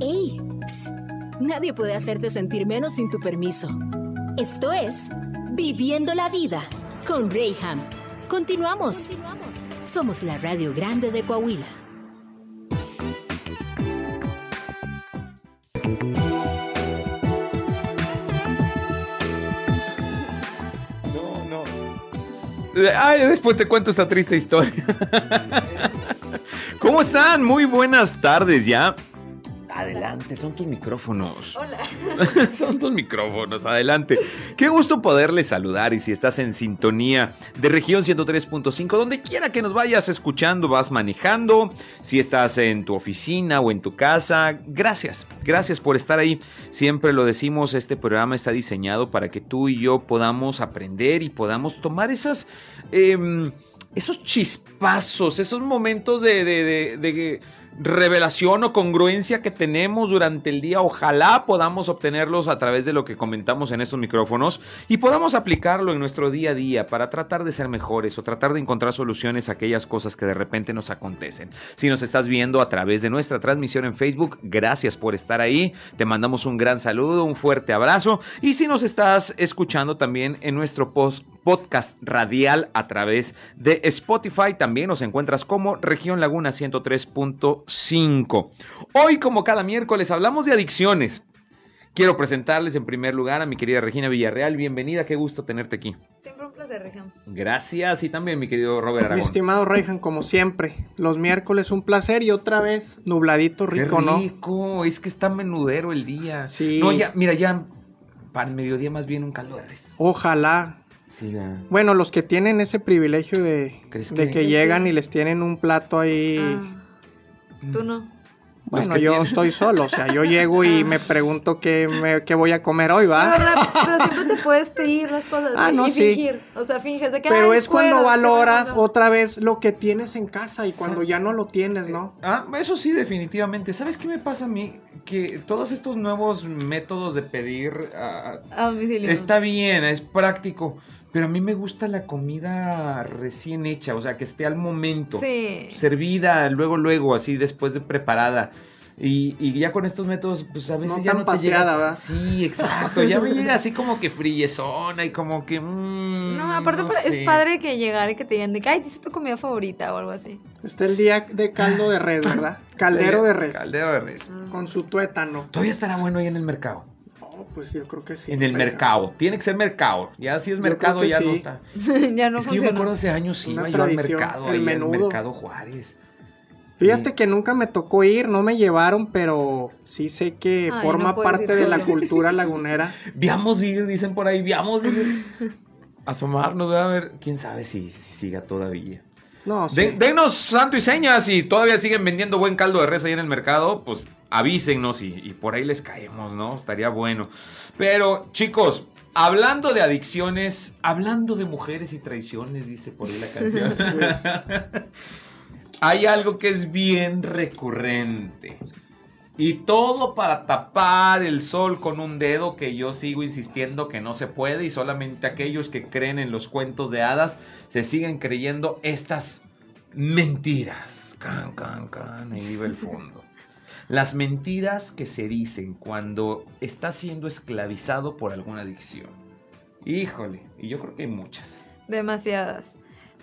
¡Ey! Psst. Nadie puede hacerte sentir menos sin tu permiso. Esto es Viviendo la Vida con Rayham. Continuamos. Somos la Radio Grande de Coahuila. No, no. Ay, después te cuento esta triste historia. ¿Cómo están? Muy buenas tardes ya. Adelante, son tus micrófonos. Hola. son tus micrófonos, adelante. Qué gusto poderles saludar y si estás en sintonía de región 103.5, donde quiera que nos vayas escuchando, vas manejando, si estás en tu oficina o en tu casa, gracias, gracias por estar ahí. Siempre lo decimos, este programa está diseñado para que tú y yo podamos aprender y podamos tomar esas... em, esos chispazos, esos momentos de, de- de- de revelación o congruencia que tenemos durante el día, ojalá podamos obtenerlos a través de lo que comentamos en estos micrófonos y podamos aplicarlo en nuestro día a día para tratar de ser mejores o tratar de encontrar soluciones a aquellas cosas que de repente nos acontecen. Si nos estás viendo a través de nuestra transmisión en Facebook, gracias por estar ahí. Te mandamos un gran saludo, un fuerte abrazo. Y si nos estás escuchando también en nuestro post podcast radial a través de Spotify. También nos encuentras como Región Laguna 103.5. Hoy, como cada miércoles, hablamos de adicciones. Quiero presentarles en primer lugar a mi querida Regina Villarreal. Bienvenida, qué gusto tenerte aquí. Siempre un placer, Región. Gracias. Y también mi querido Robert Mi Aragón. estimado Reyhan, como siempre, los miércoles un placer y otra vez nubladito Qué rico, ¿no? rico, es que está menudero el día. Sí. No, ya, mira, ya para el mediodía más bien un caldo de res. Ojalá. Sí, ya. Bueno, los que tienen ese privilegio de, ¿Crees de que- que llegan y les tienen un plato ahí. Ah, Tú no. bueno, que yo estoy solo, o sea, yo llego y me pregunto qué, me- qué voy a comer hoy, Pero, ¿va? rap- pero siempre te puedes pedir las cosas Ah, y no, y sí. fingir. O sea, finges de que. Pero "Ay, es cuando valoras que puedo". otra vez lo que tienes en casa y cuando ya no lo tienes, ¿no? Ah, eso sí, definitivamente. ¿Sabes qué me pasa a mí? Que todos estos nuevos métodos de pedir A está bien, es práctico, pero a mí me gusta la comida recién hecha, o sea, que esté al momento, Sí. servida luego, luego, así después de preparada. Y, y ya con estos métodos, pues a veces No ya tan no te paseada, llega. ¿verdad? Sí, exacto. Ya me llega así como que friezona y como que. mm, No, aparte no pa- sé. es padre que llegar y que te digan de que, ay, dice tu comida favorita o algo así. Está el día de caldo de res, ¿verdad? Caldero de res. Caldero de res. Con su tuétano. Todavía estará bueno ahí en el mercado. Pues yo creo que sí. en el mercado. Tiene que ser mercado. Ya si es mercado, ya no sí. está. ya no es que yo me acuerdo hace años sí iba yo al mercado, el ahí al menudo. mercado Juárez. Fíjate Sí. que nunca me tocó ir, no me llevaron, pero sí sé que Ay, forma no parte de la cultura lagunera. Veamos ir, dicen por ahí, veamos ir. Asomarnos, a ver, quién sabe si, si siga todavía. No, sí. De- denos santo y señas, si todavía siguen vendiendo buen caldo de res ahí en el mercado, pues avísennos y, y por ahí les caemos, ¿no? Estaría bueno. Pero, chicos, hablando de adicciones, hablando de mujeres y traiciones, dice por ahí la canción. Hay algo que es bien recurrente. Y todo para tapar el sol con un dedo que yo sigo insistiendo que no se puede y solamente aquellos que creen en los cuentos de hadas se siguen creyendo estas mentiras. Can, can, can, ahí vive el fondo. Las mentiras que se dicen cuando estás siendo esclavizado por alguna adicción. Híjole, y yo creo que hay muchas. Demasiadas.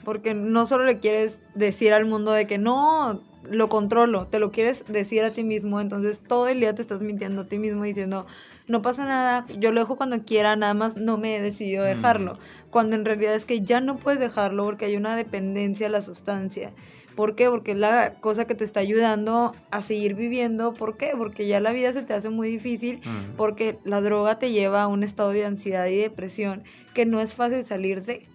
Porque no solo le quieres decir al mundo de que no, lo controlo, te lo quieres decir a ti mismo, entonces todo el día te estás mintiendo a ti mismo diciendo, no pasa nada, yo lo dejo cuando quiera, nada más no me he decidido dejarlo. Cuando en realidad es que ya no puedes dejarlo porque hay una dependencia a la sustancia. ¿Por qué? Porque es la cosa que te está ayudando a seguir viviendo. ¿Por qué? Porque ya la vida se te hace muy difícil porque la droga te lleva a un estado de ansiedad y depresión que no es fácil salir de.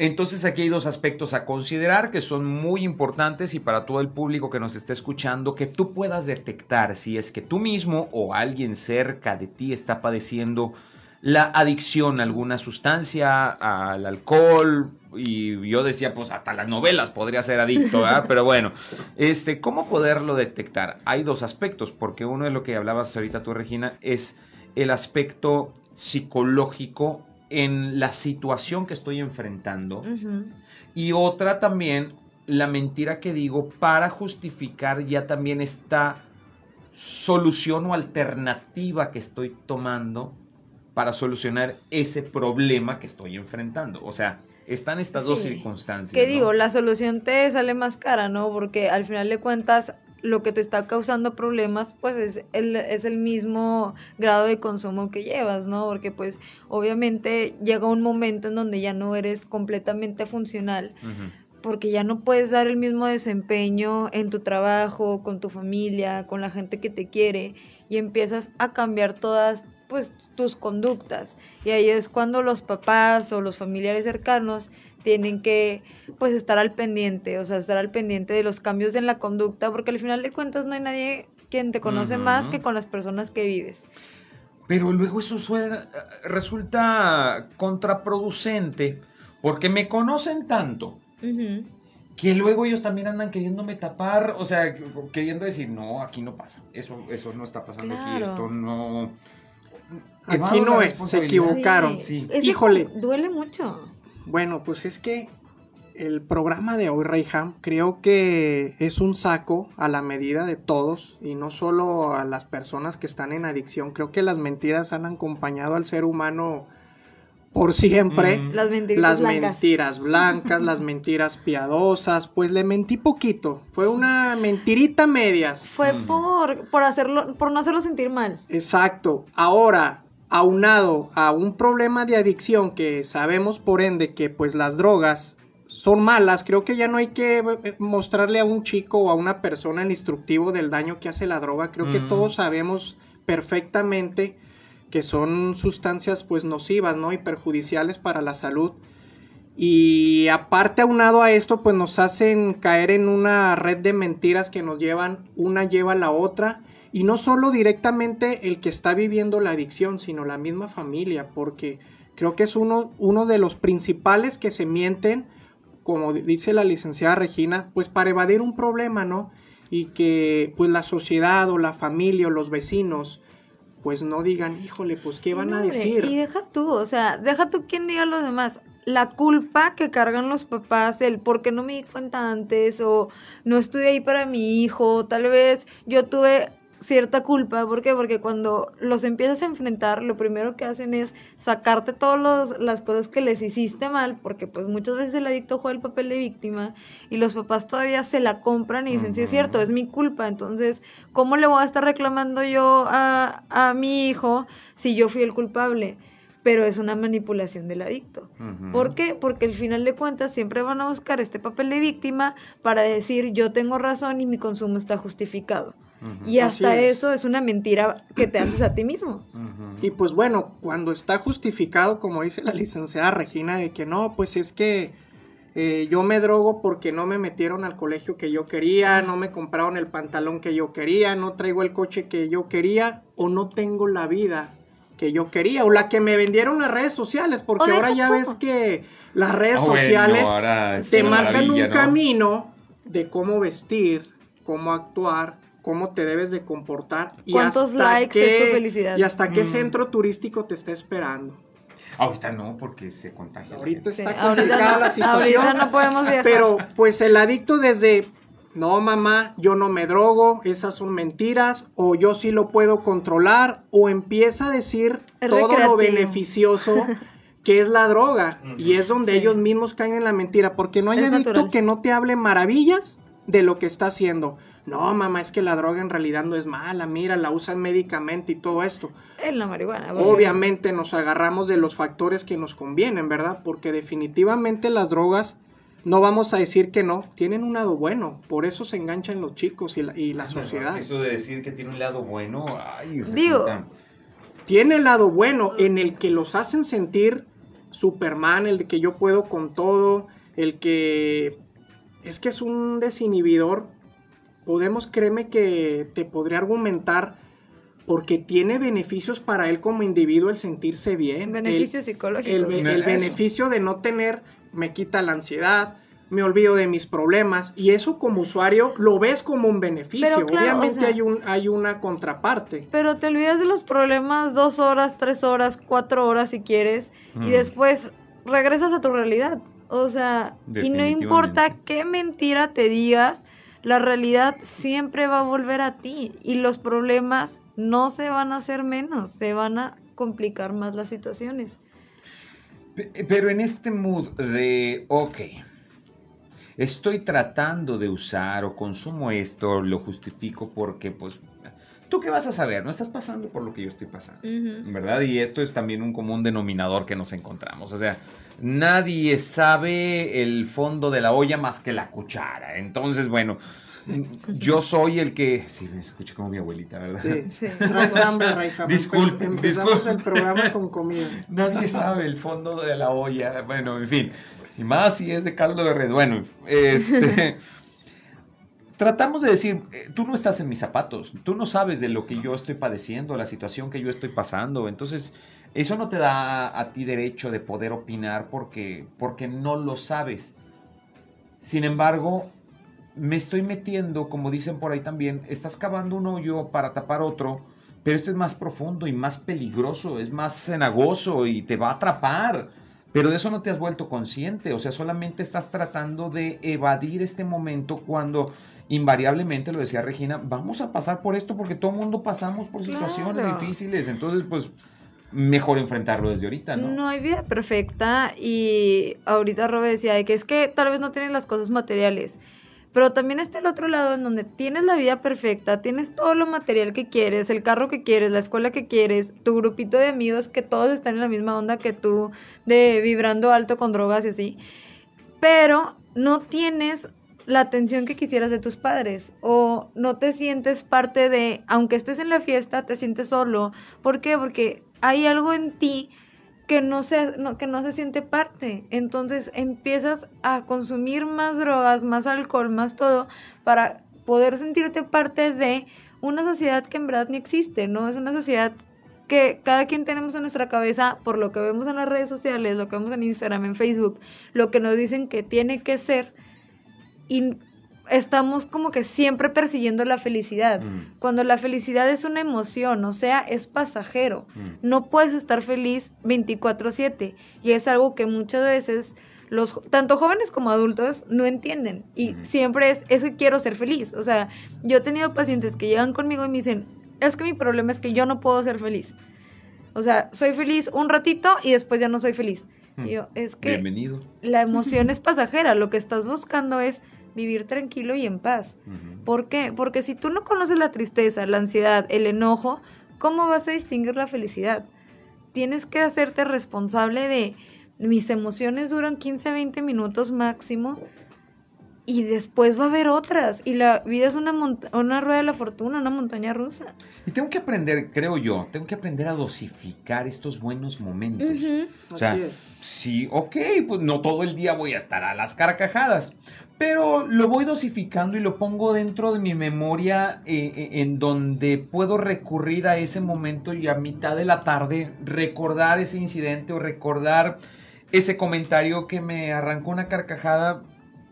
Entonces aquí hay dos aspectos a considerar que son muy importantes y para todo el público que nos está escuchando, que tú puedas detectar si es que tú mismo o alguien cerca de ti está padeciendo la adicción a alguna sustancia, al alcohol, y yo decía, pues hasta las novelas podría ser adicto, ¿verdad? Pero bueno, este, ¿cómo poderlo detectar? Hay dos aspectos, porque uno de lo que hablabas ahorita tú, Regina, es el aspecto psicológico en la situación que estoy enfrentando. Y otra también, la mentira que digo para justificar ya también está solución o alternativa que estoy tomando para solucionar ese problema que estoy enfrentando? O sea, están estas dos Sí. circunstancias. ¿Qué ¿no? digo? La solución te sale más cara, ¿no? Porque al final de cuentas lo que te está causando problemas pues es el, es el mismo grado de consumo que llevas, ¿no? Porque pues obviamente llega un momento en donde ya no eres completamente funcional Ujú. porque ya no puedes dar el mismo desempeño en tu trabajo, con tu familia, con la gente que te quiere y empiezas a cambiar todas pues tus conductas. Y ahí es cuando los papás o los familiares cercanos tienen que pues estar al pendiente, o sea, estar al pendiente de los cambios en la conducta porque al final de cuentas no hay nadie quien te conoce más que con las personas que vives. Pero luego eso suena- resulta contraproducente porque me conocen tanto que luego ellos también andan queriéndome tapar, o sea, queriendo decir, no, aquí no pasa, eso, eso no está pasando aquí, esto no... Aquí no es, se equivocaron. Sí. Que Híjole. duele mucho. Bueno, pues es que el programa de hoy, Reyham, creo que es un saco a la medida de todos y no solo a las personas que están en adicción. Creo que las mentiras han acompañado al ser humano por siempre. Mm. Las mentiras Las blancas. mentiras blancas, las mentiras piadosas, pues le mentí poquito. Fue una mentirita medias. Fue Mm. por, por hacerlo, por no hacerlo sentir mal. Exacto. Ahora, aunado a un problema de adicción que sabemos por ende que pues las drogas son malas, creo que ya no hay que eh, mostrarle a un chico o a una persona el instructivo del daño que hace la droga. Creo que Mm. todos sabemos perfectamente que son sustancias pues nocivas, ¿no? Y perjudiciales para la salud. Y aparte aunado a esto, pues nos hacen caer en una red de mentiras que nos llevan, una lleva a la otra. Y no solo directamente el que está viviendo la adicción, sino la misma familia, porque creo que es uno, uno de los principales que se mienten, como dice la licenciada Regina, pues para evadir un problema, ¿no? Y que pues la sociedad o la familia o los vecinos pues no digan, híjole, pues qué van No, a decir. Y deja tú, o sea, deja tú quien diga los demás. La culpa que cargan los papás, el por qué no me di cuenta antes, o no estuve ahí para mi hijo, tal vez yo tuve cierta culpa. ¿Por qué? Porque cuando los empiezas a enfrentar, lo primero que hacen es sacarte todas las cosas que les hiciste mal, porque pues muchas veces el adicto juega el papel de víctima y los papás todavía se la compran y dicen, sí es cierto, es mi culpa. Entonces, ¿cómo le voy a estar reclamando yo a, a mi hijo si yo fui el culpable? Pero es una manipulación del adicto. ¿Por qué? Porque al final de cuentas siempre van a buscar este papel de víctima para decir yo tengo razón y mi consumo está justificado. Y hasta es. eso es una mentira que te haces a ti mismo. Y pues bueno, cuando está justificado, como dice la licenciada Regina, de que no, pues es que eh, yo me drogo porque no me metieron al colegio que yo quería, no me compraron el pantalón que yo quería, no traigo el coche que yo quería o no tengo la vida que yo quería o la que me vendieron las redes sociales, porque ahora ya ves que las redes Ah, sociales te marcan un ¿no? camino de cómo vestir, cómo actuar, cómo te debes de comportar y ¿Cuántos hasta likes es tu qué- felicidad? y hasta qué Mm. centro turístico te está esperando. Ahorita no, porque se contagia. Ahorita gente. Sí, está complicada ahorita, no, la situación, ahorita no podemos viajar. pero pues el adicto desde no mamá, yo no me drogo, esas son mentiras, o yo sí lo puedo controlar, o empieza a decir Es todo lo beneficioso que es la droga, y es donde Sí. ellos mismos caen en la mentira, porque no hay Es adicto natural. que no te hable maravillas de lo que está haciendo. No, mamá, es que la droga en realidad no es mala, mira, la usan médicamente y todo esto. En la marihuana. porque- Obviamente nos agarramos de los factores que nos convienen, ¿verdad? Porque definitivamente las drogas, no vamos a decir que no, tienen un lado bueno, por eso se enganchan los chicos y la, y la no, sociedad. Eso de decir que tiene un lado bueno, ay, Digo, Tiene el lado bueno en el que los hacen sentir Superman, el de que yo puedo con todo, el que es que es un desinhibidor. Podemos, créeme que te podría argumentar porque tiene beneficios para él como individuo el sentirse bien. Beneficios el, psicológicos. el beneficio de no tener, me quita la ansiedad, me olvido de mis problemas y eso como usuario lo ves como un beneficio. Pero claro, Obviamente o sea- hay, un, hay una contraparte. Pero te olvidas de los problemas dos horas, tres horas, cuatro horas si quieres. Y Mm. después regresas a tu realidad. O sea, y no importa qué mentira te digas, la realidad siempre va a volver a ti y los problemas no se van a hacer menos, se van a complicar más las situaciones. Pero en este mood de, ok, estoy tratando de usar o consumo esto, lo justifico porque pues ¿Tú qué vas a saber? No estás pasando por lo que yo estoy pasando, ¿verdad? Y esto es también un común denominador que nos encontramos. O sea, nadie sabe el fondo de la olla más que la cuchara. Entonces, bueno, yo soy el que... Sí, me escucha como mi abuelita, ¿verdad? Sí, sí. Disculpe, Empezamos el programa con comida. Nadie sabe el fondo de la olla. Bueno, en fin. Y más si es de caldo de red. Bueno, este tratamos de decir, eh, tú no estás en mis zapatos, tú no sabes de lo que yo estoy padeciendo, la situación que yo estoy pasando, entonces eso no te da a ti derecho de poder opinar porque, porque no lo sabes. Sin embargo, me estoy metiendo, como dicen por ahí también, estás cavando un hoyo para tapar otro, pero este es más profundo y más peligroso, es más cenagoso y te va a atrapar. Pero de eso no te has vuelto consciente, o sea, solamente estás tratando de evadir este momento cuando invariablemente, lo decía Regina, vamos a pasar por esto porque todo el mundo pasamos por situaciones difíciles, entonces pues mejor enfrentarlo desde ahorita, ¿no? No hay vida perfecta y ahorita Robe decía que es que tal vez no tienes las cosas materiales, pero también está el otro lado en donde tienes la vida perfecta, tienes todo lo material que quieres, el carro que quieres, la escuela que quieres, tu grupito de amigos que todos están en la misma onda que tú, de vibrando alto con drogas y así, pero no tienes la atención que quisieras de tus padres o no te sientes parte de, aunque estés en la fiesta, te sientes solo. ¿Por qué? Porque hay algo en ti que no se, que no se siente parte. Entonces empiezas a consumir más drogas, más alcohol, más todo, para poder sentirte parte de una sociedad que en verdad ni existe, ¿no? Es una sociedad que cada quien tenemos en nuestra cabeza por lo que vemos en las redes sociales, lo que vemos en Instagram, en Facebook, lo que nos dicen que tiene que ser y estamos como que siempre persiguiendo la felicidad, mm. cuando la felicidad es una emoción, o sea, es pasajero. Mm. No puedes estar feliz 24/7 y es algo que muchas veces los tanto jóvenes como adultos no entienden y siempre es es que quiero ser feliz, o sea, yo he tenido pacientes que llegan conmigo y me dicen, "Es que mi problema es que yo no puedo ser feliz." O sea, soy feliz un ratito y después ya no soy feliz. Mm. yo, es que Bienvenido. La emoción es pasajera, lo que estás buscando es vivir tranquilo y en paz. ¿Por qué? Porque si tú no conoces la tristeza, la ansiedad, el enojo, ¿cómo vas a distinguir la felicidad? Tienes que hacerte responsable de mis emociones duran 15 20 minutos máximo y después va a haber otras. Y la vida es una, una rueda de la fortuna, una montaña rusa. Y tengo que aprender, creo yo, tengo que aprender a dosificar estos buenos momentos. O sea, sí, ok, pues no todo el día voy a estar a las carcajadas, pero lo voy dosificando y lo pongo dentro de mi memoria eh, eh, en donde puedo recurrir a ese momento y a mitad de la tarde recordar ese incidente o recordar ese comentario que me arrancó una carcajada.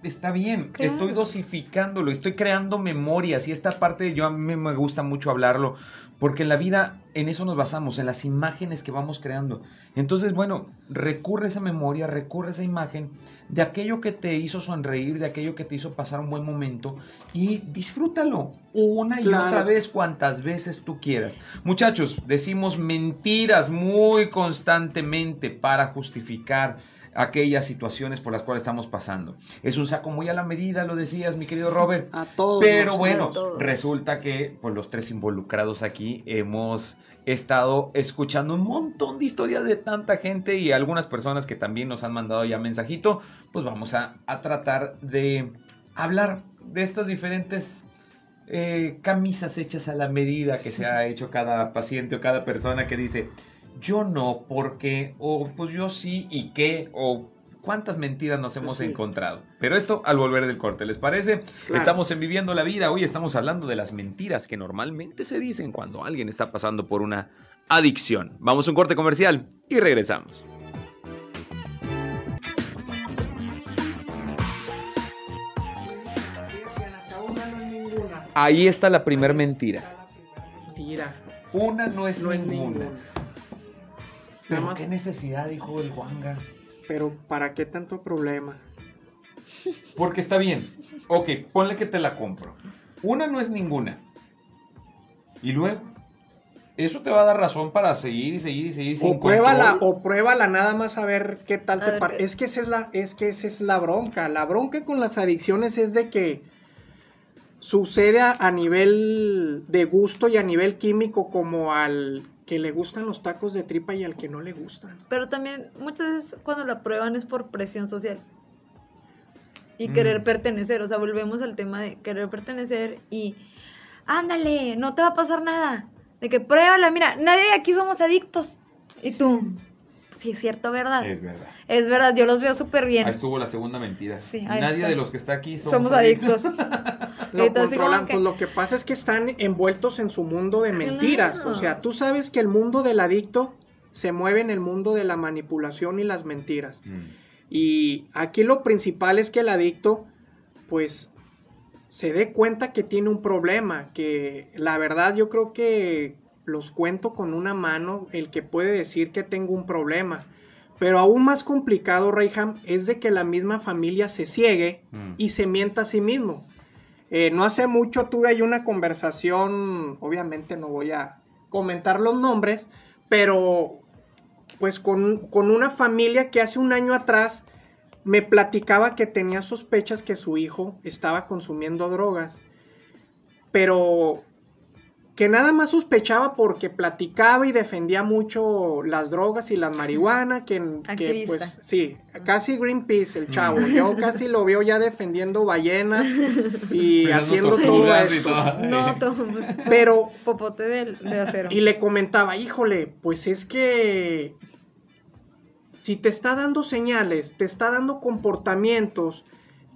Está bien, estoy dosificándolo, estoy creando memorias y esta parte yo a mí me gusta mucho hablarlo porque en la vida en eso nos basamos, en las imágenes que vamos creando. Entonces, bueno, recurre a esa memoria, recurre a esa imagen de aquello que te hizo sonreír, de aquello que te hizo pasar un buen momento y disfrútalo una y otra vez cuantas veces tú quieras. Muchachos, decimos mentiras muy constantemente para justificar aquellas situaciones por las cuales estamos pasando. Es un saco muy a la medida, lo decías, mi querido Robert. A todos. Pero bueno, resulta que pues, los tres involucrados aquí hemos estado escuchando un montón de historias de tanta gente y algunas personas que también nos han mandado ya mensajito, pues vamos a, tratar de hablar de estas diferentes eh, camisas hechas a la medida que se ha hecho cada paciente o cada persona que dice, yo no, porque, o pues yo sí, y qué, o cuántas mentiras nos hemos encontrado. Pero esto al volver del corte, ¿les parece? Estamos en Viviendo la Vida, hoy estamos hablando de las mentiras que normalmente se dicen cuando alguien está pasando por una adicción. Vamos a un corte comercial y regresamos. Ahí está la primera mentira. Mentira. Una no es, ninguna. Pero qué necesidad, dijo el Juanga. Pero ¿para qué tanto problema? Porque está bien. Ok, ponle que te la compro. Una no es ninguna. Y luego, eso te va a dar razón para seguir y seguir y seguir sin O pruébala, control. o pruébala nada más a ver qué tal A te parece. Es que esa es la, es que esa es la bronca. La bronca con las adicciones es de que sucede a, a nivel de gusto y a nivel químico como al que le gustan los tacos de tripa y al que no le gustan. Pero también muchas veces cuando la prueban es por presión social. Y Mm. querer pertenecer, o sea, volvemos al tema de querer pertenecer y ándale, no te va a pasar nada. De que pruébala, mira, nadie de aquí somos adictos. Y tú, sí es cierto, ¿verdad? Es verdad. Es verdad, yo los veo súper bien. Ahí estuvo la segunda mentira. Sí, ahí Nadie está. de los que está aquí somos, Somos adictos. Lo Entonces, controlan, que- pues lo que pasa es que están envueltos en su mundo de Claro. mentiras. O sea, tú sabes que el mundo del adicto se mueve en el mundo de la manipulación y las mentiras. Mm. Y aquí lo principal es que el adicto, pues, se dé cuenta que tiene un problema, que la verdad yo creo que los cuento con una mano el que puede decir que tengo un problema. Pero aún más complicado, Reyham, es de que la misma familia se ciegue Mm. y se mienta a sí mismo. Eh, no hace mucho tuve ahí una conversación, obviamente no voy a comentar los nombres, pero pues con, con una familia que hace un año atrás me platicaba que tenía sospechas que su hijo estaba consumiendo drogas, pero que nada más sospechaba porque platicaba y defendía mucho las drogas y la marihuana, que, que pues sí, casi Greenpeace el chavo, Mm. yo casi lo veo ya defendiendo ballenas y haciendo todo esto. todo. No, todo, Pero popote de, de acero. y le comentaba, híjole, pues es que si te está dando señales, te está dando comportamientos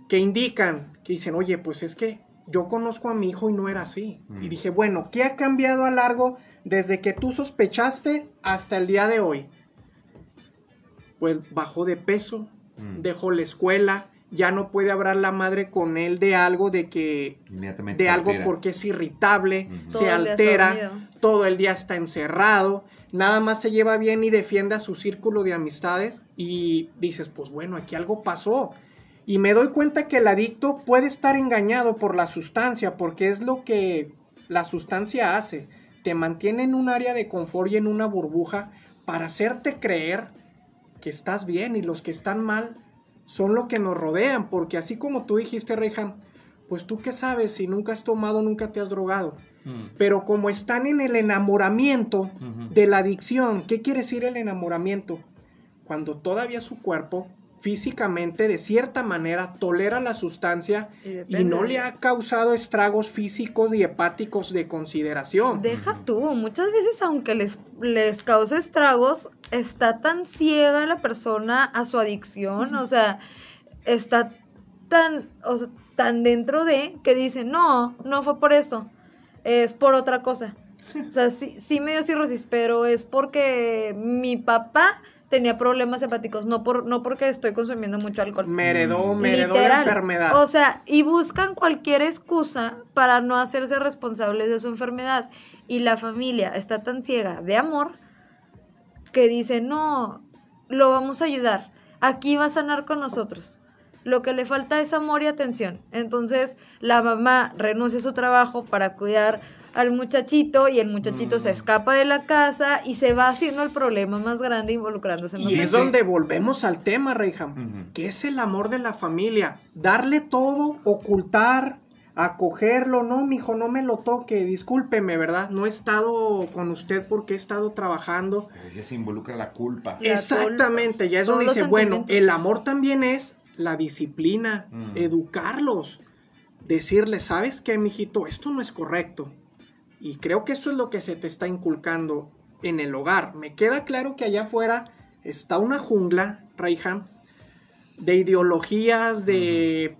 que indican, que dicen, oye, pues es que yo conozco a mi hijo y no era así. Mm. Y dije, bueno, ¿qué ha cambiado a largo desde que tú sospechaste hasta el día de hoy? Pues bajó de peso, Mm. dejó la escuela, ya no puede hablar la madre con él de algo de que Inmediatamente de algo altera. porque es irritable, se altera, todo el día está encerrado, nada más se lleva bien y defiende a su círculo de amistades y dices, pues bueno, aquí algo pasó. Y me doy cuenta que el adicto puede estar engañado por la sustancia, porque es lo que la sustancia hace. Te mantiene en un área de confort y en una burbuja para hacerte creer que estás bien y los que están mal son lo que nos rodean, porque así como tú dijiste, Rejan, pues tú qué sabes si nunca has tomado, nunca te has drogado. Mm. Pero como están en el enamoramiento de la adicción, ¿qué quiere decir el enamoramiento? Cuando todavía su cuerpo físicamente, de cierta manera, tolera la sustancia Y no le ha causado estragos físicos y hepáticos de consideración. Deja tú, muchas veces aunque les, les cause estragos, está tan ciega la persona a su adicción, o sea, está tan, o sea, tan dentro de que dice, no, no fue por eso, es por otra cosa. O sea, sí, sí me dio cirrosis, pero es porque mi papá tenía problemas hepáticos, no, por, no porque estoy consumiendo mucho alcohol. Me heredó, me heredó la enfermedad. O sea, y buscan cualquier excusa para no hacerse responsables de su enfermedad. Y la familia está tan ciega de amor que dice, no, lo vamos a ayudar. Aquí va a sanar con nosotros. Lo que le falta es amor y atención. Entonces, la mamá renuncia a su trabajo para cuidar al muchachito y el muchachito se Mm. escapa de la casa y se va haciendo el problema más grande involucrándose más y es donde volvemos al tema, Reyham. Que es el amor de la familia. Darle todo, ocultar, acogerlo, no, mijo, no me lo toque, discúlpeme, ¿verdad? No he estado con usted porque he estado trabajando. Pero ya se involucra la culpa. La Exactamente, ya es donde dice, bueno, el amor también es la disciplina, Mm. educarlos, decirles, ¿sabes qué, mijito? Esto no es correcto. Y creo que eso es lo que se te está inculcando en el hogar. Me queda claro que allá afuera está una jungla, Reyham, de ideologías, de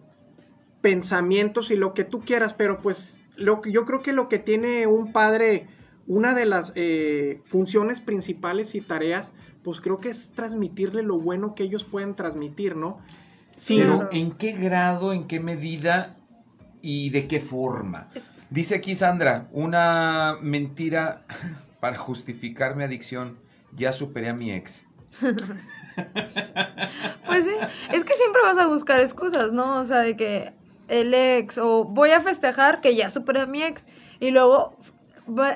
pensamientos y lo que tú quieras, pero pues lo, que- yo creo que lo que tiene un padre, una de las eh, funciones principales y tareas, pues creo que es transmitirle lo bueno que ellos pueden transmitir, ¿no? Sí, Pero. ¿en qué grado, en qué medida y de qué forma? Dice aquí Sandra, una mentira para justificar mi adicción. Ya superé a mi ex. Pues sí, es que siempre vas a buscar excusas, ¿no? O sea, de que el ex o voy a festejar que ya superé a mi ex y luego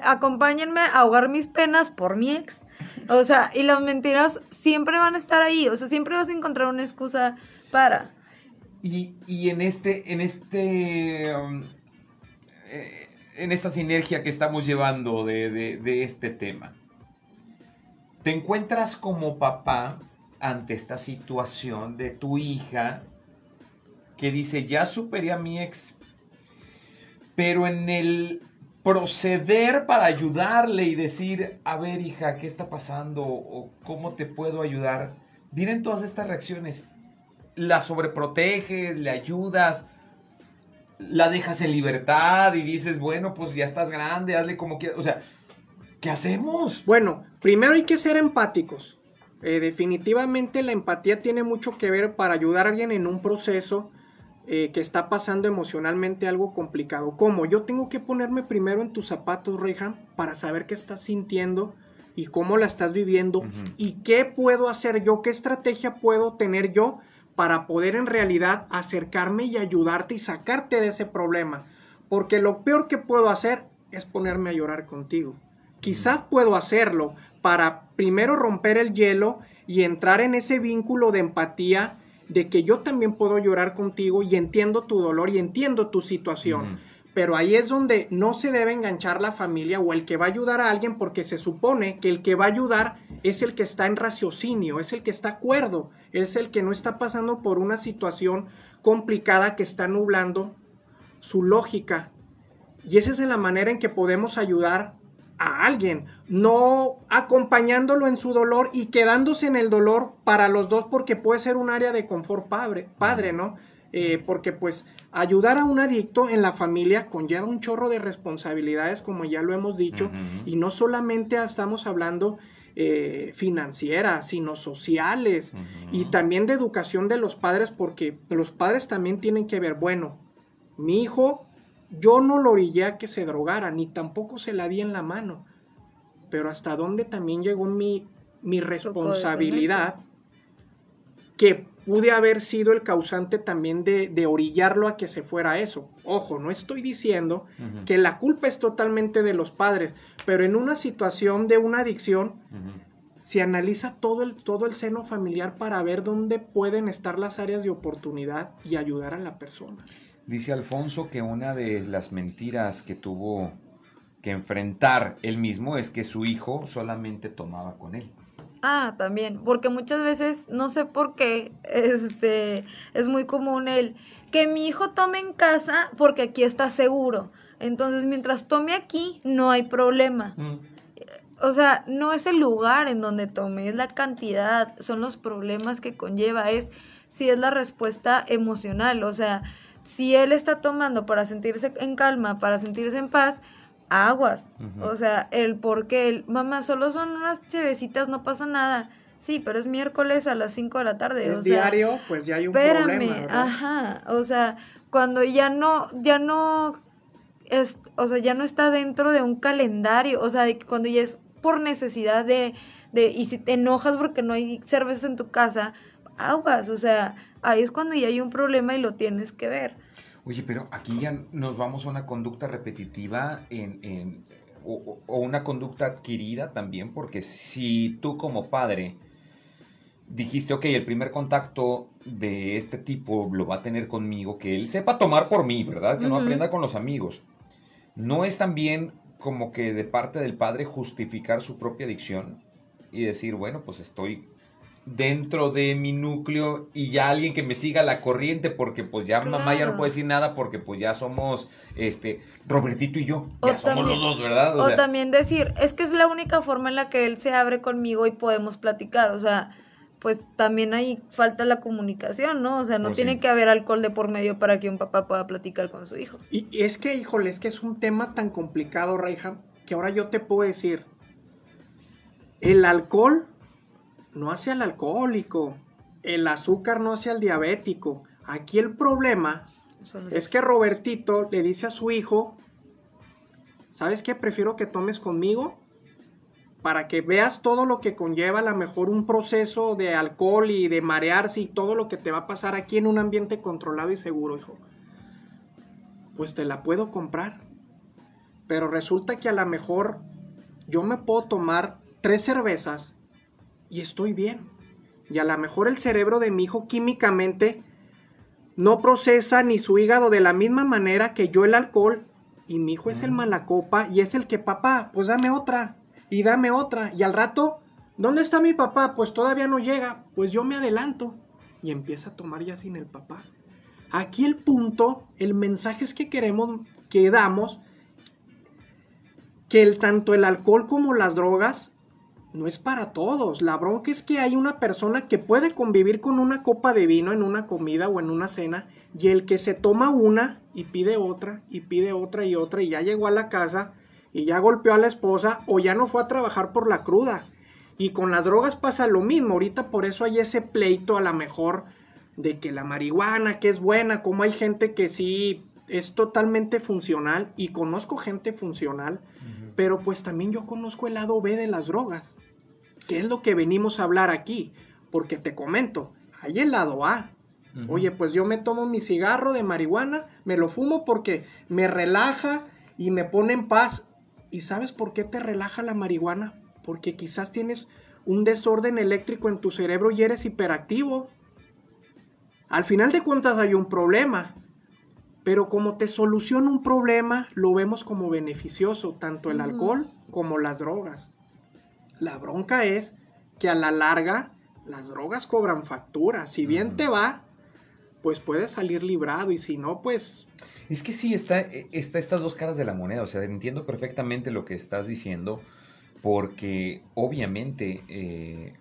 acompáñenme a ahogar mis penas por mi ex. O sea, y las mentiras siempre van a estar ahí, o sea, siempre vas a encontrar una excusa para. Y, y en este, en este, um, eh, en esta sinergia que estamos llevando de, de- de este tema, te encuentras como papá ante esta situación de tu hija que dice, ya superé a mi ex, pero en el proceder para ayudarle y decir, a ver hija, ¿qué está pasando? ¿O cómo te puedo ayudar? Vienen todas estas reacciones la sobreproteges, le ayudas, la dejas en libertad y dices, bueno, pues ya estás grande, hazle como quieras. O sea, ¿qué hacemos? Bueno, primero hay que ser empáticos. Eh, definitivamente la empatía tiene mucho que ver para ayudar a alguien en un proceso eh, que está pasando emocionalmente algo complicado. ¿Cómo? Yo tengo que ponerme primero en tus zapatos, Reija, para saber qué estás sintiendo y cómo la estás viviendo y qué puedo hacer yo, qué estrategia puedo tener yo para poder en realidad acercarme y ayudarte y sacarte de ese problema. Porque lo peor que puedo hacer es ponerme a llorar contigo. Quizás puedo hacerlo para primero romper el hielo y entrar en ese vínculo de empatía de que yo también puedo llorar contigo y entiendo tu dolor y entiendo tu situación. Pero ahí es donde no se debe enganchar la familia o el que va a ayudar a alguien porque se supone que el que va a ayudar es el que está en raciocinio, es el que está cuerdo, es el que no está pasando por una situación complicada que está nublando su lógica. Y esa es la manera en que podemos ayudar a alguien, no acompañándolo en su dolor y quedándose en el dolor para los dos porque puede ser un área de confort padre, padre ¿no? Eh, porque pues ayudar a un adicto en la familia conlleva un chorro de responsabilidades, como ya lo hemos dicho, y no solamente estamos hablando eh, financieras, sino sociales y también de educación de los padres, porque los padres también tienen que ver, bueno, mi hijo, yo no lo orillé a que se drogara, ni tampoco se la di en la mano, pero hasta dónde también llegó mi, mi responsabilidad que pude haber sido el causante también de, de orillarlo a que se fuera a eso. Ojo, no estoy diciendo que la culpa es totalmente de los padres, pero en una situación de una adicción se analiza todo el, todo el seno familiar para ver dónde pueden estar las áreas de oportunidad y ayudar a la persona. Dice Alfonso que una de las mentiras que tuvo que enfrentar él mismo es que su hijo solamente tomaba con él. Ah, también, porque muchas veces, no sé por qué, este, es muy común el que mi hijo tome en casa porque aquí está seguro. Entonces, mientras tome aquí, no hay problema. O sea, no es el lugar en donde tome, es la cantidad, son los problemas que conlleva, es si es la respuesta emocional, o sea, si él está tomando para sentirse en calma, para sentirse en paz, aguas. O sea, el por qué, el, mamá, solo son unas chevecitas, no pasa nada. Sí, pero es miércoles a las 5 de la tarde. Es o sea, diario, pues ya hay un espérame, problema. ¿verdad? ajá, o sea, cuando ya no, ya no, es, o sea, ya no está dentro de un calendario, o sea, de que cuando ya es por necesidad de, de, y si te enojas porque no hay cervezas en tu casa, aguas, o sea, ahí es cuando ya hay un problema y lo tienes que ver. Oye, pero aquí ya nos vamos a una conducta repetitiva en, en- o, una conducta adquirida también, porque si tú como padre dijiste, ok, el primer contacto de este tipo lo va a tener conmigo, que él sepa tomar por mí, ¿verdad? Que no aprenda con los amigos. No es también como que de parte del padre justificar su propia adicción y decir, bueno, pues estoy dentro de mi núcleo y ya alguien que me siga la corriente porque pues ya mamá ya no Claro. puede decir nada porque pues ya somos este Robertito y yo, O ya somos también- los dos, ¿verdad? O, sea, también decir, es que es la única forma en la que él se abre conmigo y podemos platicar, o sea, pues también ahí falta la comunicación, ¿no? O sea, no Pues tiene sí. que haber alcohol de por medio para que un papá pueda platicar con su hijo. Y y es que, híjole, es que es un tema tan complicado, Reija, que ahora yo te puedo decir, el alcohol no hace al alcohólico, el azúcar no hace al diabético. Aquí el problema es que Robertito le dice a su hijo, ¿sabes qué? Prefiero que tomes conmigo para que veas todo lo que conlleva a lo mejor un proceso de alcohol y de marearse y todo lo que te va a pasar aquí en un ambiente controlado y seguro, hijo. Pues te la puedo comprar. Pero resulta que a lo mejor yo me puedo tomar tres cervezas y estoy bien. Y a lo mejor el cerebro de mi hijo químicamente no procesa ni su hígado de la misma manera que yo el alcohol. Y mi hijo es el malacopa y es el que, papá, pues dame otra. Y dame otra. Y al rato, ¿dónde está mi papá? Pues todavía no llega. Pues yo me adelanto. Y empieza a tomar ya sin el papá. Aquí el punto, el mensaje es que queremos, que damos, que el, tanto el alcohol como las drogas no es para todos. La bronca es que hay una persona que puede convivir con una copa de vino en una comida o en una cena y el que se toma una y pide otra y pide otra y otra y ya llegó a la casa y ya golpeó a la esposa o ya no fue a trabajar por la cruda. Y con las drogas pasa lo mismo. Ahorita por eso hay ese pleito a lo mejor de que la marihuana que es buena, como hay gente que sí es totalmente funcional y conozco gente funcional, pero pues también yo conozco el lado B de las drogas que es lo que venimos a hablar aquí, porque te comento, hay el lado A. Oye, pues yo me tomo mi cigarro de marihuana, me lo fumo porque me relaja y me pone en paz. ¿Y sabes por qué te relaja la marihuana? Porque quizás tienes un desorden eléctrico en tu cerebro y eres hiperactivo. Al final de cuentas hay un problema, pero como te soluciona un problema, lo vemos como beneficioso, tanto el alcohol como las drogas. La bronca es que a la larga las drogas cobran factura. Si bien te va, pues puedes salir librado y si no, pues... Es que sí, está, está estas dos caras de la moneda. O sea, entiendo perfectamente lo que estás diciendo porque obviamente eh,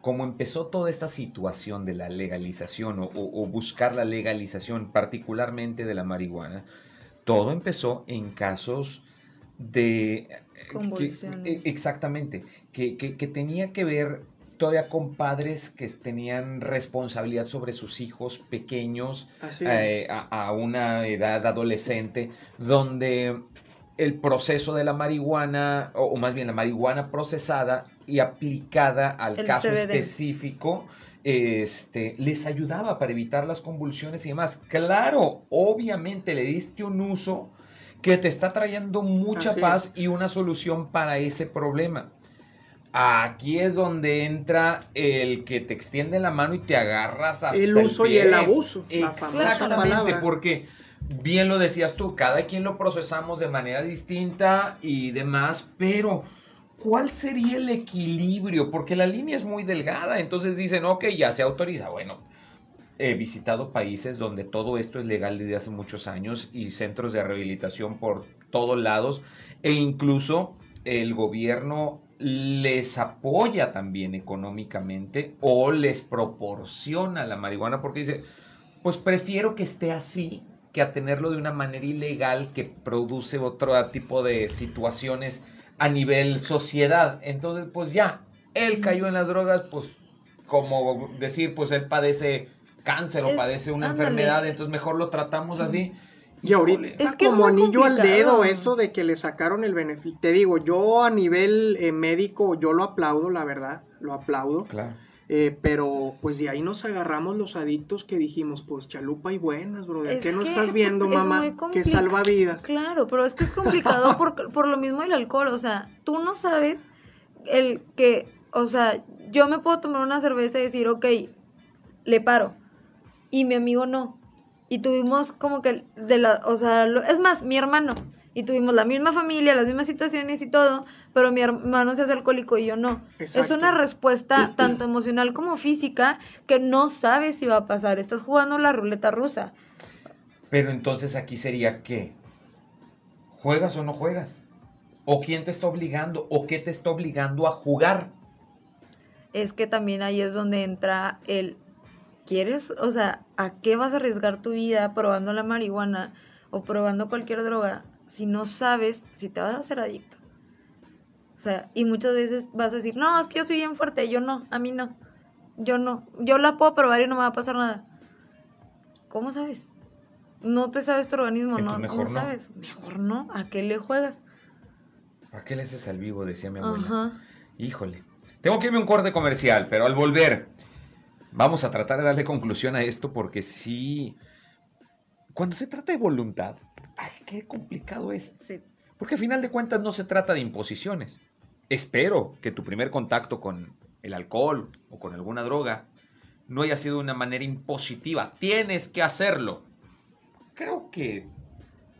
como empezó toda esta situación de la legalización o, buscar la legalización particularmente de la marihuana, todo empezó en casos de... Eh, Convulsiones. exactamente, que, que, tenía que ver todavía con padres que tenían responsabilidad sobre sus hijos pequeños eh, a, una edad adolescente, donde el proceso de la marihuana, o, más bien la marihuana procesada y aplicada al caso específico, este, les ayudaba para evitar las convulsiones y demás. Claro, obviamente le diste un uso que te está trayendo mucha paz y una solución para ese problema. Aquí es donde entra el que te extiende la mano y te agarras hasta el uso y el abuso. Exactamente, porque bien lo decías tú, cada quien lo procesamos de manera distinta y demás, pero ¿cuál sería el equilibrio? Porque la línea es muy delgada, entonces dicen, ok, ya se autoriza, bueno, he visitado países donde todo esto es legal desde hace muchos años y centros de rehabilitación por todos lados e incluso el gobierno les apoya también económicamente o les proporciona la marihuana porque dice, pues prefiero que esté así que a tenerlo de una manera ilegal que produce otro tipo de situaciones a nivel sociedad. Entonces, pues ya, él cayó en las drogas, pues como decir, pues él padece cáncer o padece una enfermedad, entonces mejor lo tratamos así. Y ahorita es que como anillo al dedo eso de que le sacaron el beneficio. Te digo, yo a nivel eh, médico, yo lo aplaudo, la verdad, lo aplaudo. Claro. Eh, pero pues de ahí nos agarramos los adictos que dijimos, pues chalupa y buenas, brother. ¿Qué no estás viendo, mamá? Que salva vidas. Claro, pero es que es complicado por, por lo mismo el alcohol. O sea, tú no sabes el que, o sea, yo me puedo tomar una cerveza y decir, ok, le paro y mi amigo no. Y tuvimos como que de la, o sea, es más, mi hermano. Y tuvimos la misma familia, las mismas situaciones y todo, pero mi hermano se hace alcohólico y yo no. Es una respuesta tanto emocional como física que no sabes si va a pasar. Estás jugando la ruleta rusa. Pero entonces aquí sería qué? ¿Juegas o no juegas? ¿O quién te está obligando? ¿O qué te está obligando a jugar? Es que también ahí es donde entra el quieres, o sea, ¿a qué vas a arriesgar tu vida probando la marihuana o probando cualquier droga si no sabes si te vas a hacer adicto? O sea, y muchas veces vas a decir, no, es que yo soy bien fuerte, yo no, a mí no, yo no, yo la puedo probar y no me va a pasar nada. ¿Cómo sabes? No te sabes tu organismo, no, no sabes. Mejor no, ¿a qué le juegas? ¿A qué le haces al vivo? Decía mi abuela. Híjole. Tengo que irme a un corte comercial, pero al volver vamos a tratar de darle conclusión a esto porque sí, cuando se trata de voluntad, ay, qué complicado es. Sí. Porque al final de cuentas no se trata de imposiciones. Espero que tu primer contacto con el alcohol o con alguna droga no haya sido de una manera impositiva. Tienes que hacerlo. Creo que,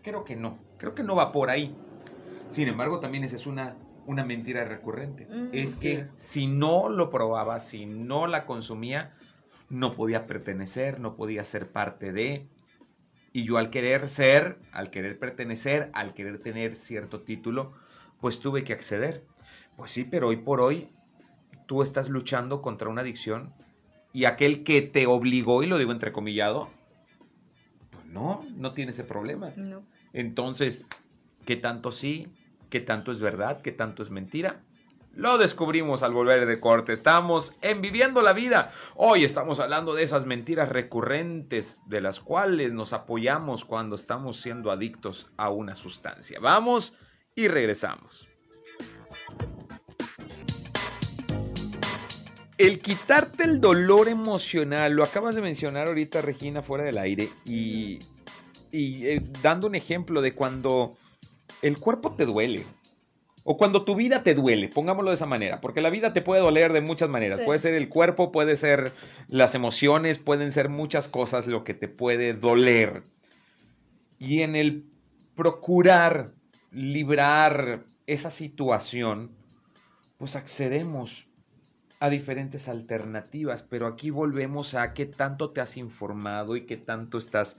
creo que no. Creo que no va por ahí. Sin embargo, también esa es una, una mentira recurrente. Mm, es que si no lo probaba, si no la consumía, no podía pertenecer, no podía ser parte de. Y yo al querer ser, al querer pertenecer, al querer tener cierto título, pues tuve que acceder. Pues sí, pero hoy por hoy tú estás luchando contra una adicción y aquel que te obligó, y lo digo entrecomillado, pues no, no tiene ese problema. No. Entonces, ¿qué tanto sí? ¿Qué tanto es verdad? ¿Qué tanto es mentira? Lo descubrimos al volver de corte. Estamos en Viviendo la Vida. Hoy estamos hablando de esas mentiras recurrentes de las cuales nos apoyamos cuando estamos siendo adictos a una sustancia. Vamos y regresamos. El quitarte el dolor emocional, lo acabas de mencionar ahorita, Regina, fuera del aire, y, y eh, dando un ejemplo de cuando el cuerpo te duele, o cuando tu vida te duele, pongámoslo de esa manera, porque la vida te puede doler de muchas maneras. Sí. Puede ser el cuerpo, puede ser las emociones, pueden ser muchas cosas lo que te puede doler. Y en el procurar librar esa situación, pues accedemos a diferentes alternativas, pero aquí volvemos a qué tanto te has informado y qué tanto estás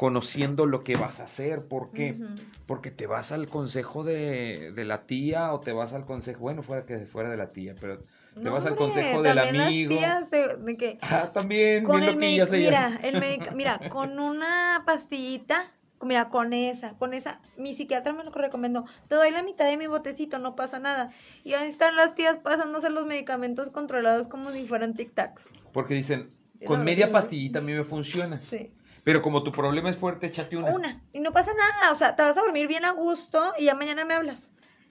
conociendo lo que vas a hacer, ¿por qué? Porque te vas al consejo de, de la tía o te vas al consejo, bueno, fuera que fuera de la tía, pero te No, vas al consejo del las amigo. tías de, de que Ah, también, con el medic- mira, el medic- mira, con una pastillita, mira, con esa, con esa, mi psiquiatra me lo recomendó, te doy la mitad de mi botecito, no pasa nada. Y ahí están las tías pasándose los medicamentos controlados como si fueran tic-tacs. Porque dicen, con media pastillita a mí me funciona. Sí. Pero como tu problema es fuerte, échate una. Una. Y no pasa nada, o sea, te vas a dormir bien a gusto y ya mañana me hablas.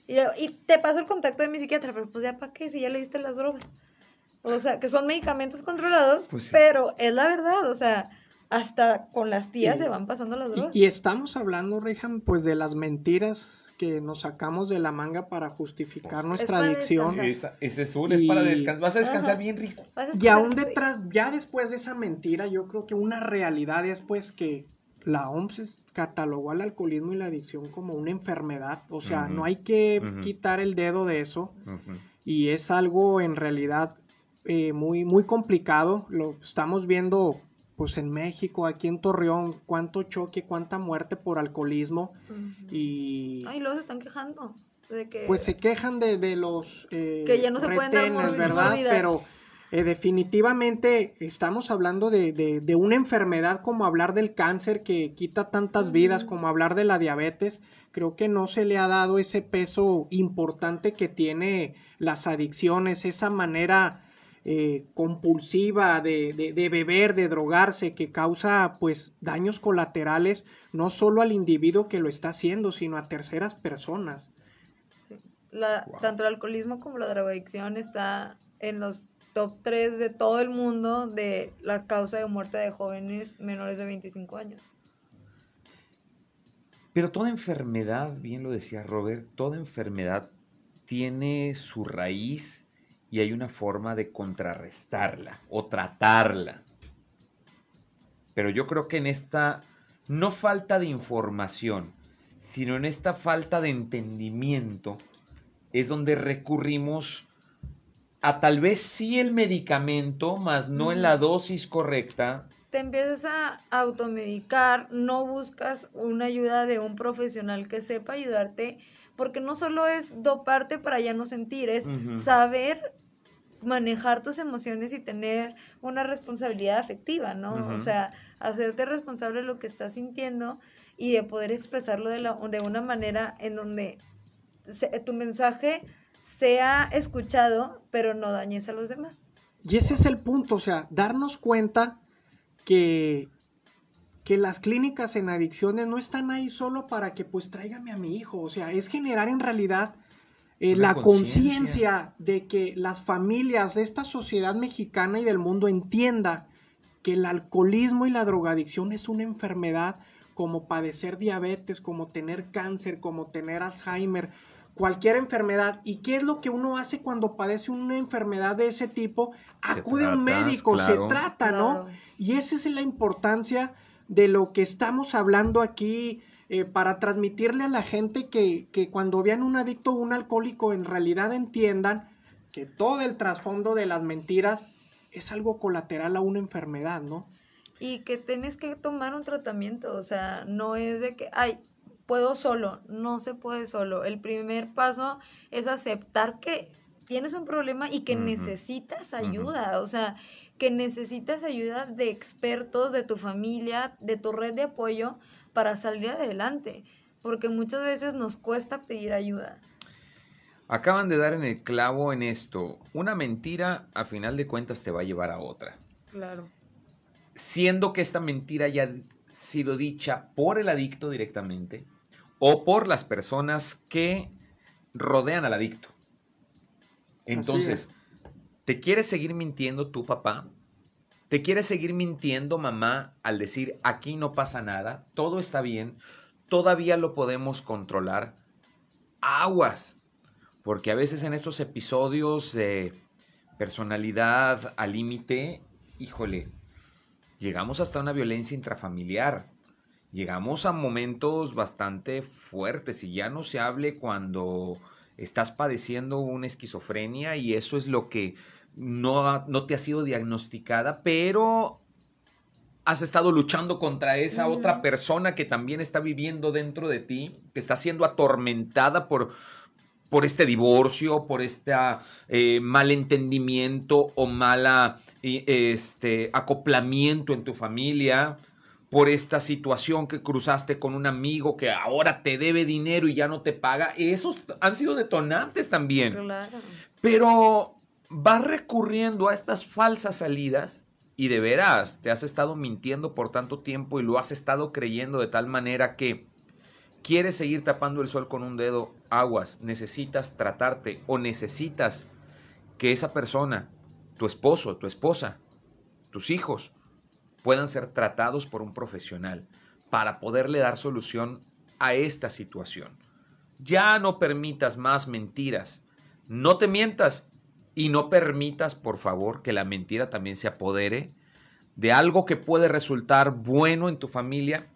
Y, y te paso el contacto de mi psiquiatra, pero pues ya para qué, si ya le diste las drogas. O sea, que son medicamentos controlados, Pues sí. pero es la verdad, o sea, hasta con las tías se van pasando las drogas. Y, y estamos hablando, Rehan, pues de las mentiras que nos sacamos de la manga para justificar nuestra para adicción. Esa, ese es un, es para Y- descansar. Vas a descansar Ajá. bien rico. Y aún detrás, ya después de esa mentira, yo creo que una realidad es pues que la OMS es- catalogó al alcoholismo y la adicción como una enfermedad. O sea, no hay que quitar el dedo de eso. Y es algo en realidad eh, muy, muy complicado. Lo estamos viendo pues en México, aquí en Torreón, cuánto choque, cuánta muerte por alcoholismo. Y Ay, luego se están quejando de que... pues se quejan de, de los eh, Que ya no se pueden dar ¿verdad? Pero eh, definitivamente estamos hablando de, de- de una enfermedad como hablar del cáncer que quita tantas vidas, como hablar de la diabetes. Creo que no se le ha dado ese peso importante que tiene las adicciones, esa manera eh, compulsiva de, de- de beber, de drogarse, que causa pues daños colaterales no solo al individuo que lo está haciendo, sino a terceras personas. la- Wow. tanto el alcoholismo como la drogadicción está en los top 3 de todo el mundo de la causa de muerte de jóvenes menores de 25 años. Pero toda enfermedad, bien lo decía Robert, toda enfermedad tiene su raíz y hay una forma de contrarrestarla o tratarla. Pero yo creo que en esta no falta de información, sino en esta falta de entendimiento es donde recurrimos a tal vez sí el medicamento, más no en la dosis correcta. Te empiezas a automedicar, no buscas una ayuda de un profesional que sepa ayudarte, porque no solo es doparte para ya no sentir, es saber manejar tus emociones y tener una responsabilidad afectiva, ¿no? O sea, hacerte responsable de lo que estás sintiendo y de poder expresarlo de, la, de una manera en donde se- tu mensaje sea escuchado, pero no dañes a los demás. Y ese es el punto, o sea, darnos cuenta que, que las clínicas en adicciones no están ahí solo para que pues tráigame a mi hijo, o sea, es generar en realidad eh, la conciencia. de que las familias de esta sociedad mexicana y del mundo entienda que el alcoholismo y la drogadicción es una enfermedad como padecer diabetes, como tener cáncer, como tener Alzheimer, cualquier enfermedad. ¿Y qué es lo que uno hace cuando padece una enfermedad de ese tipo? Acude a un médico, claro. se trata, ¿no? Claro. Y esa es la importancia de lo que estamos hablando aquí eh, para transmitirle a la gente que, que cuando vean un adicto o un alcohólico en realidad entiendan que todo el trasfondo de las mentiras es algo colateral a una enfermedad, ¿no? Y que tienes que tomar un tratamiento, o sea, no es de que, ay, puedo solo, no se puede solo. El primer paso es aceptar que tienes un problema y que necesitas ayuda, o sea, que necesitas ayuda de expertos, de tu familia, de tu red de apoyo para salir adelante, porque muchas veces nos cuesta pedir ayuda. Acaban de dar en el clavo en esto. Una mentira, a final de cuentas, te va a llevar a otra. Claro. Siendo que esta mentira haya sido dicha por el adicto directamente o por las personas que rodean al adicto. Entonces, ¿te quieres seguir mintiendo tu papá? ¿Te quieres seguir mintiendo mamá al decir aquí no pasa nada? Todo está bien, todavía lo podemos controlar. Aguas, porque a veces en estos episodios de personalidad al límite, híjole, llegamos hasta una violencia intrafamiliar. Llegamos a momentos bastante fuertes y ya no se hable cuando estás padeciendo una esquizofrenia y eso es lo que no, no te ha sido diagnosticada, pero has estado luchando contra esa otra persona que también está viviendo dentro de ti, que está siendo atormentada por, por este divorcio, por este eh, malentendimiento o mala este, acoplamiento en tu familia, por esta situación que cruzaste con un amigo que ahora te debe dinero y ya no te paga. Esos han sido detonantes también. Claro. Pero vas recurriendo a estas falsas salidas y de veras te has estado mintiendo por tanto tiempo y lo has estado creyendo de tal manera que quieres seguir tapando el sol con un dedo, aguas, necesitas tratarte o necesitas que esa persona, tu esposo, tu esposa, tus hijos, puedan ser tratados por un profesional para poderle dar solución a esta situación. Ya no permitas más mentiras. No te mientas y no permitas, por favor, que la mentira también se apodere de algo que puede resultar bueno en tu familia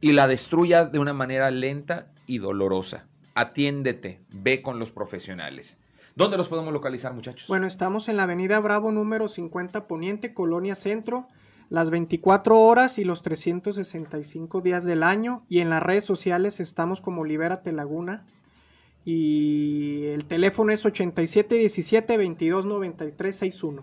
y la destruya de una manera lenta y dolorosa. Atiéndete, ve con los profesionales. ¿Dónde los podemos localizar, muchachos? Bueno, estamos en la Avenida Bravo número 50 Poniente, Colonia Centro, las 24 horas y los 365 días del año. Y en las redes sociales estamos como Libérate Laguna. Y el teléfono es 8717-229361.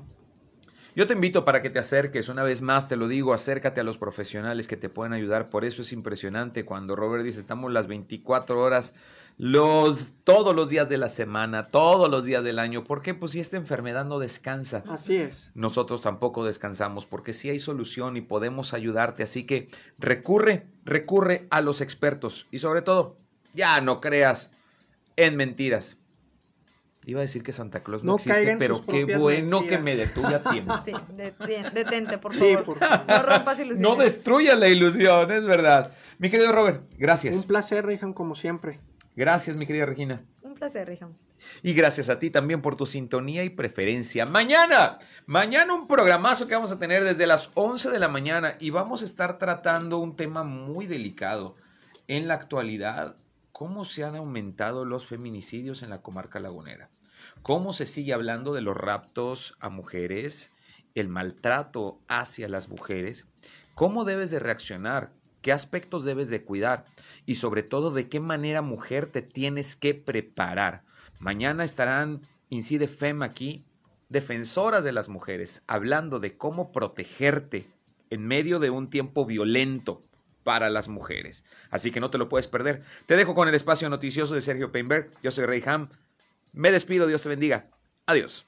Yo te invito para que te acerques, una vez más te lo digo, acércate a los profesionales que te pueden ayudar. Por eso es impresionante cuando Robert dice, estamos las 24 horas, los, todos los días de la semana, todos los días del año. ¿Por qué? Pues si esta enfermedad no descansa. Así es. Nosotros tampoco descansamos porque sí hay solución y podemos ayudarte. Así que recurre, recurre a los expertos y sobre todo, ya no creas en mentiras. Iba a decir que Santa Claus no, No existe, pero qué bueno mentiras. que me detuve a tiempo. Sí, detente, por Sí, favor. por favor. No rompas ilusiones. No destruyas la ilusión, es verdad. Mi querido Robert, gracias. Un placer, Rejan, como siempre. Gracias, mi querida Regina. Un placer, Rijam. Y gracias a ti también por tu sintonía y preferencia. Mañana, mañana un programazo que vamos a tener desde las 11 de la mañana y vamos a estar tratando un tema muy delicado. En la actualidad, ¿cómo se han aumentado los feminicidios en la comarca lagunera? ¿Cómo se sigue hablando de los raptos a mujeres, el maltrato hacia las mujeres? ¿Cómo debes de reaccionar? ¿Qué aspectos debes de cuidar? Y sobre todo, ¿de qué manera mujer te tienes que preparar? Mañana estarán Incide Fem aquí, defensoras de las mujeres, hablando de cómo protegerte en medio de un tiempo violento para las mujeres. Así que no te lo puedes perder. Te dejo con el espacio noticioso de Sergio Peinberg. Yo soy Rey Ham. Me despido, Dios te bendiga. Adiós.